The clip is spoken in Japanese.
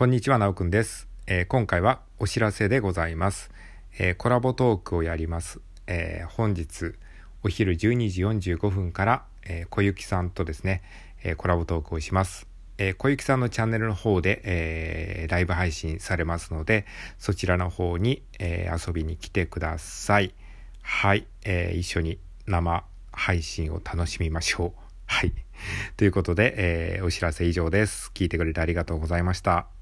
こんにちは、なおくんです、えー、今回はお知らせでございます。えー、コラボトークをやります。えー、本日お昼12時45分から、え小雪さんとですね、えコラボトークをします。え小雪さんのチャンネルの方で、えライブ配信されますので、そちらの方に、え遊びに来てください。はい、え一緒に生配信を楽しみましょう。はい。ということで、え、お知らせ以上です。聞いてくれてありがとうございました。